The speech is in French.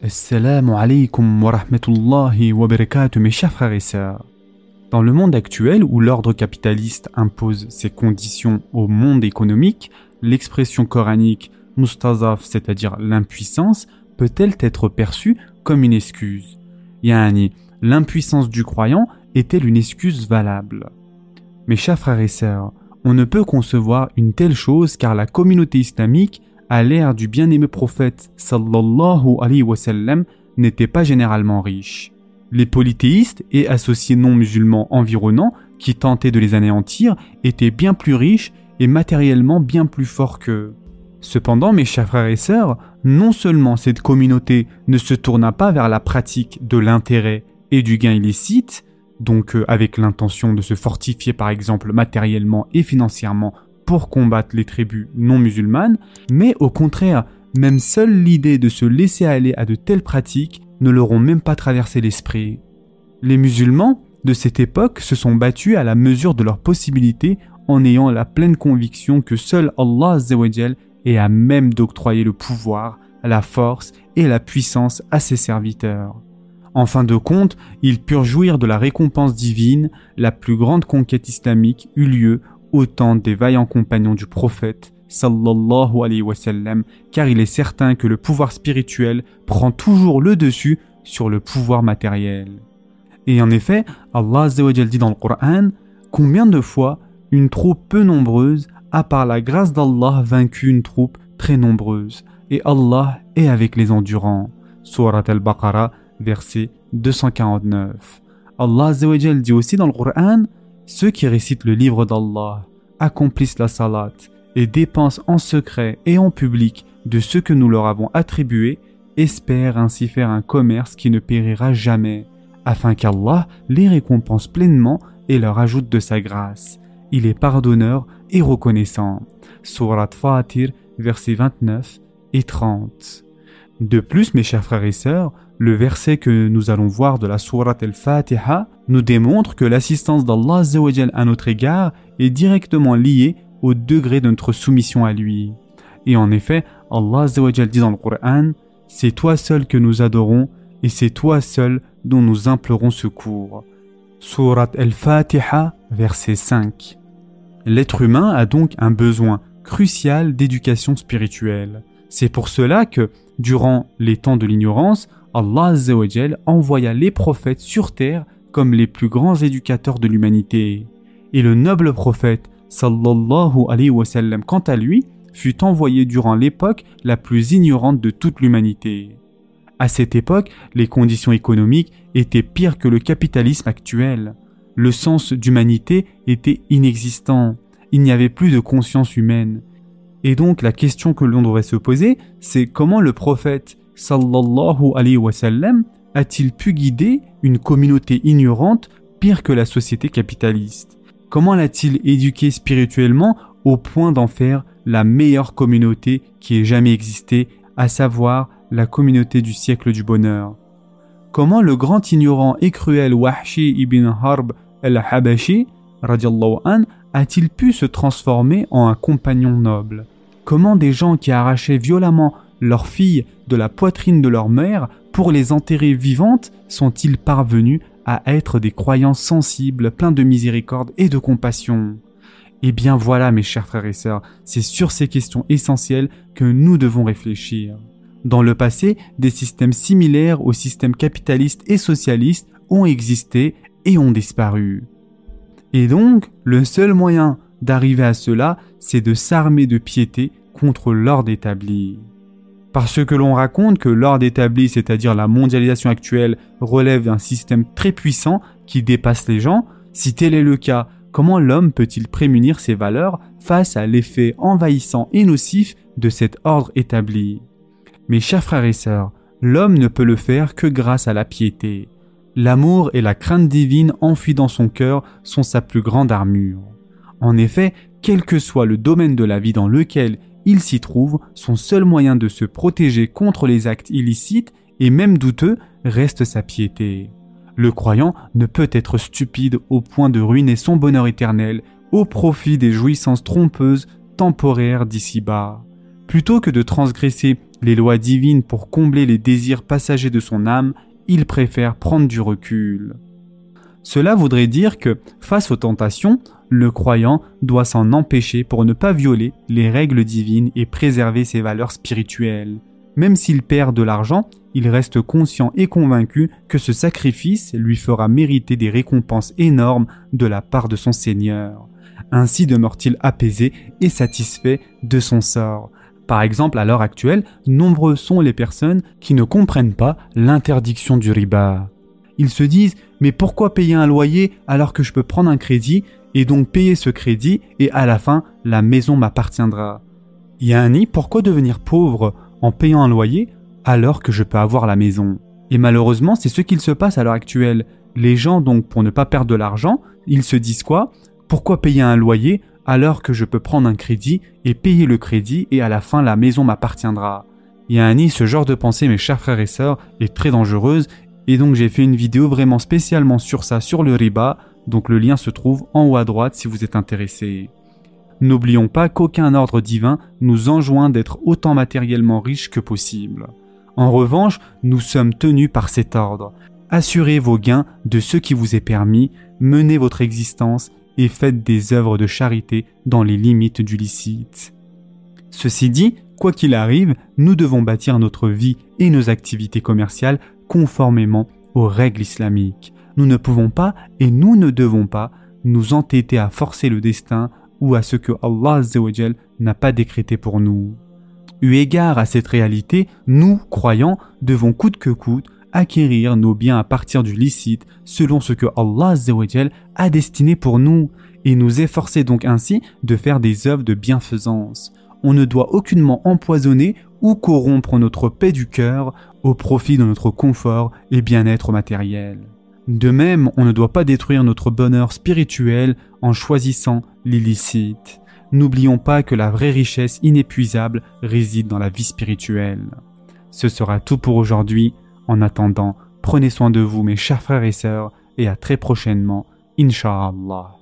Assalamu alaikum wa rahmatullahi wa barakatuh mes chers frères et sœurs. Dans le monde actuel où l'ordre capitaliste impose ses conditions au monde économique, l'expression coranique mustazaf, c'est-à-dire l'impuissance, peut-elle être perçue comme une excuse? Yani, l'impuissance du croyant est-elle une excuse valable? Mes chers frères et sœurs, on ne peut concevoir une telle chose car la communauté islamique à l'ère du bien-aimé prophète sallallahu alayhi wa sallam n'était pas généralement riche. Les polythéistes et associés non musulmans environnants qui tentaient de les anéantir étaient bien plus riches et matériellement bien plus forts qu'eux. Cependant, mes chers frères et sœurs, non seulement cette communauté ne se tourna pas vers la pratique de l'intérêt et du gain illicite, donc euh, avec l'intention de se fortifier par exemple matériellement et financièrement pour combattre les tribus non musulmanes, mais au contraire, même seule l'idée de se laisser aller à de telles pratiques ne leur ont même pas traversé l'esprit. Les musulmans de cette époque se sont battus à la mesure de leurs possibilités en ayant la pleine conviction que seul Allah est à même d'octroyer le pouvoir, la force et la puissance à ses serviteurs. En fin de compte, ils purent jouir de la récompense divine, la plus grande conquête islamique eut lieu autant des vaillants compagnons du prophète sallallahu alayhi wa sallam, car il est certain que le pouvoir spirituel prend toujours le dessus sur le pouvoir matériel. Et en effet, Allah dit dans le Coran Combien de fois une troupe peu nombreuse a par la grâce d'Allah vaincu une troupe très nombreuse, et Allah est avec les endurants. Surat al-Baqarah, verset 249. Allah dit aussi dans le Coran ceux qui récitent le livre d'Allah, accomplissent la salat et dépensent en secret et en public de ce que nous leur avons attribué, espèrent ainsi faire un commerce qui ne périra jamais, afin qu'Allah les récompense pleinement et leur ajoute de sa grâce. Il est pardonneur et reconnaissant. Surat Fatir, versets 29 et 30. De plus, mes chers frères et sœurs, le verset que nous allons voir de la Sourate al-Fatiha nous démontre que l'assistance d'Allah à notre égard est directement liée au degré de notre soumission à lui. Et en effet, Allah dit dans le Coran C'est toi seul que nous adorons et c'est toi seul dont nous implorons secours. Surat al-Fatiha, verset 5. L'être humain a donc un besoin crucial d'éducation spirituelle. C'est pour cela que, durant les temps de l'ignorance, Allah envoya les prophètes sur terre comme les plus grands éducateurs de l'humanité. Et le noble prophète, sallallahu alayhi wa quant à lui, fut envoyé durant l'époque la plus ignorante de toute l'humanité. À cette époque, les conditions économiques étaient pires que le capitalisme actuel. Le sens d'humanité était inexistant. Il n'y avait plus de conscience humaine. Et donc la question que l'on devrait se poser, c'est comment le prophète sallallahu alayhi wa sallam a-t-il pu guider une communauté ignorante pire que la société capitaliste? Comment l'a-t-il éduqué spirituellement au point d'en faire la meilleure communauté qui ait jamais existé, à savoir la communauté du siècle du bonheur? Comment le grand ignorant et cruel Wahshi ibn Harb al-Habashi a-t-il pu se transformer en un compagnon noble? Comment des gens qui arrachaient violemment leurs filles de la poitrine de leur mère pour les enterrer vivantes sont-ils parvenus à être des croyants sensibles, pleins de miséricorde et de compassion? Eh bien voilà mes chers frères et sœurs, c'est sur ces questions essentielles que nous devons réfléchir. Dans le passé, des systèmes similaires aux systèmes capitalistes et socialistes ont existé et ont disparu. Et donc, le seul moyen d'arriver à cela, c'est de s'armer de piété contre l'ordre établi. Parce que l'on raconte que l'ordre établi, c'est-à-dire la mondialisation actuelle, relève d'un système très puissant qui dépasse les gens, si tel est le cas, comment l'homme peut-il prémunir ses valeurs face à l'effet envahissant et nocif de cet ordre établi? Mes chers frères et sœurs, l'homme ne peut le faire que grâce à la piété. L'amour et la crainte divine enfuis dans son cœur sont sa plus grande armure. En effet, quel que soit le domaine de la vie dans lequel il s'y trouve, son seul moyen de se protéger contre les actes illicites et même douteux reste sa piété. Le croyant ne peut être stupide au point de ruiner son bonheur éternel au profit des jouissances trompeuses temporaires d'ici-bas. Plutôt que de transgresser les lois divines pour combler les désirs passagers de son âme, il préfère prendre du recul. Cela voudrait dire que, face aux tentations, le croyant doit s'en empêcher pour ne pas violer les règles divines et préserver ses valeurs spirituelles. Même s'il perd de l'argent, il reste conscient et convaincu que ce sacrifice lui fera mériter des récompenses énormes de la part de son Seigneur. Ainsi demeure-t-il apaisé et satisfait de son sort. Par exemple, à l'heure actuelle, nombreux sont les personnes qui ne comprennent pas l'interdiction du riba. Ils se disent mais pourquoi payer un loyer alors que je peux prendre un crédit et donc payer ce crédit et à la fin la maison m'appartiendra? Yanni, pourquoi devenir pauvre en payant un loyer alors que je peux avoir la maison? Et malheureusement, c'est ce qu'il se passe à l'heure actuelle. Les gens donc pour ne pas perdre de l'argent, ils se disent quoi? Pourquoi payer un loyer alors que je peux prendre un crédit et payer le crédit et à la fin la maison m'appartiendra? Yanni, ce genre de pensée, mes chers frères et sœurs, est très dangereuse et donc j'ai fait une vidéo vraiment spécialement sur ça, sur le riba, donc le lien se trouve en haut à droite si vous êtes intéressé. N'oublions pas qu'aucun ordre divin nous enjoint d'être autant matériellement riches que possible. En revanche, nous sommes tenus par cet ordre. Assurez vos gains de ce qui vous est permis, menez votre existence et faites des œuvres de charité dans les limites du licite. Ceci dit, quoi qu'il arrive, nous devons bâtir notre vie et nos activités commerciales conformément aux règles islamiques. Nous ne pouvons pas et nous ne devons pas nous entêter à forcer le destin ou à ce que Allah n'a pas décrété pour nous. Eu égard à cette réalité, nous, croyants, devons coûte que coûte acquérir nos biens à partir du licite selon ce que Allah a destiné pour nous et nous efforcer donc ainsi de faire des œuvres de bienfaisance. On ne doit aucunement empoisonner ou corrompre notre paix du cœur au profit de notre confort et bien-être matériel. De même, on ne doit pas détruire notre bonheur spirituel en choisissant l'illicite. N'oublions pas que la vraie richesse inépuisable réside dans la vie spirituelle. Ce sera tout pour aujourd'hui. En attendant, prenez soin de vous mes chers frères et sœurs et à très prochainement, Inch'Allah.